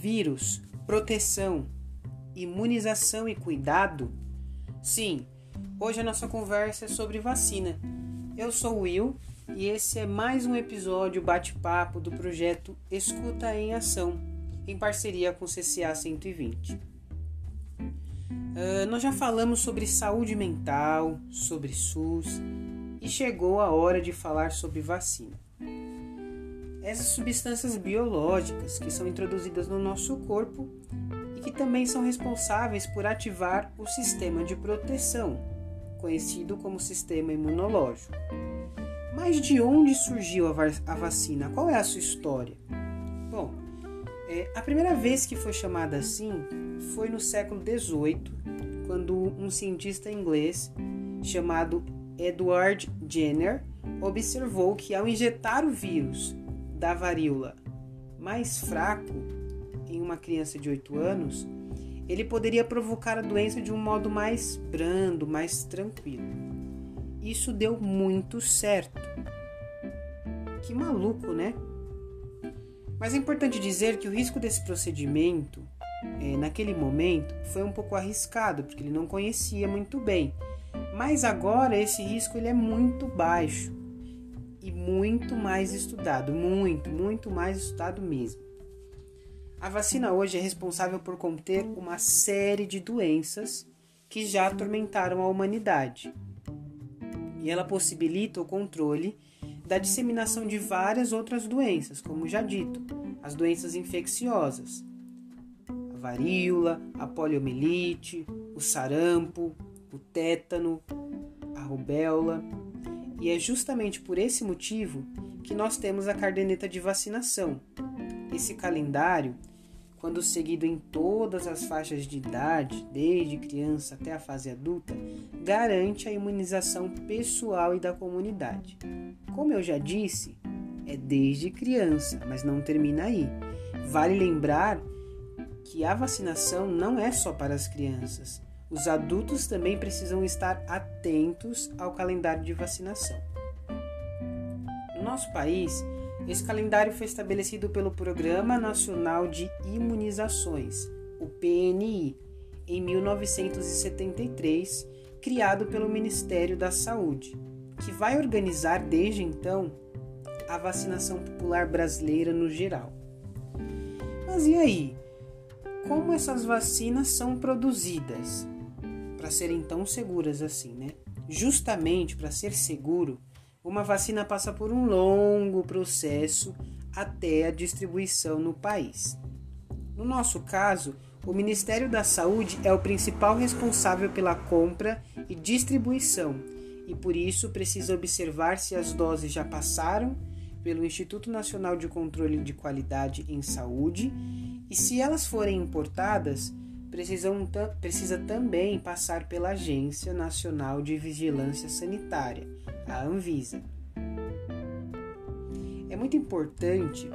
Vírus, proteção, imunização e cuidado? Sim, hoje a nossa conversa é sobre vacina. Eu sou o Will e esse é mais um episódio bate-papo do projeto Escuta em Ação, em parceria com o CCA 120. Uh, nós já falamos sobre saúde mental, sobre SUS e chegou a hora de falar sobre vacina. Essas substâncias biológicas que são introduzidas no nosso corpo e que também são responsáveis por ativar o sistema de proteção, conhecido como sistema imunológico. Mas de onde surgiu a, vacina? Qual é a sua história? Bom, é, a primeira vez que foi chamada assim foi no século XVIII, quando um cientista inglês chamado Edward Jenner observou que ao injetar o vírus da varíola mais fraco em uma criança de 8 anos, ele poderia provocar a doença de um modo mais brando, mais tranquilo. Isso deu muito certo. Que maluco, né? Mas é importante dizer que o risco desse procedimento, é, naquele momento, foi um pouco arriscado, porque ele não conhecia muito bem. Mas agora esse risco ele é muito baixo e muito mais estudado, muito, muito mais estudado mesmo. A vacina hoje é responsável por conter uma série de doenças que já atormentaram a humanidade. E ela possibilita o controle da disseminação de várias outras doenças, como já dito, as doenças infecciosas, a varíola, a poliomielite, o sarampo, o tétano, a rubéola. E é justamente por esse motivo que nós temos a caderneta de vacinação. Esse calendário, quando seguido em todas as faixas de idade, desde criança até a fase adulta, garante a imunização pessoal e da comunidade. Como eu já disse, é desde criança, mas não termina aí. Vale lembrar que a vacinação não é só para as crianças. Os adultos também precisam estar atentos ao calendário de vacinação. No nosso país, esse calendário foi estabelecido pelo Programa Nacional de Imunizações, o PNI, em 1973, criado pelo Ministério da Saúde que vai organizar desde então a vacinação popular brasileira no geral. Mas e aí? Como essas vacinas são produzidas para serem tão seguras assim, né? Justamente para ser seguro, uma vacina passa por um longo processo até a distribuição no país. No nosso caso, o Ministério da Saúde é o principal responsável pela compra e distribuição e por isso precisa observar se as doses já passaram pelo Instituto Nacional de Controle de Qualidade em Saúde e se elas forem importadas, precisam, precisa também passar pela Agência Nacional de Vigilância Sanitária, a Anvisa. É muito importante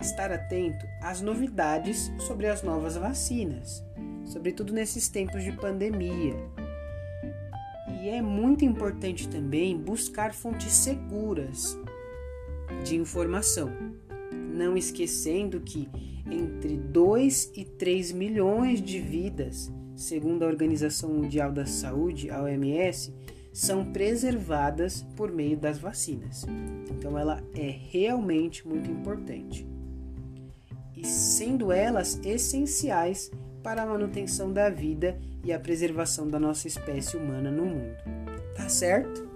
estar atento às novidades sobre as novas vacinas, sobretudo nesses tempos de pandemia e é muito importante também buscar fontes seguras de informação, não esquecendo que entre 2 e 3 milhões de vidas, segundo a Organização Mundial da Saúde, a OMS, são preservadas por meio das vacinas. Então ela é realmente muito importante. E sendo elas essenciais para a manutenção da vida e a preservação da nossa espécie humana no mundo. Tá certo?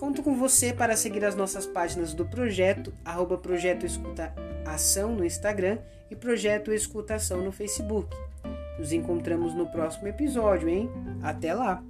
Conto com você para seguir as nossas páginas do projeto, arroba Projeto Escuta Ação no Instagram e Projeto Escutação no Facebook. Nos encontramos no próximo episódio, hein? Até lá!